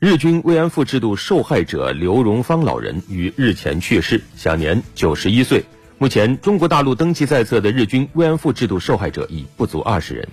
日军慰安妇制度受害者刘荣芳老人于日前去世享年九十一岁。目前中国大陆登记在册的日军慰安妇制度受害者已不足二十人。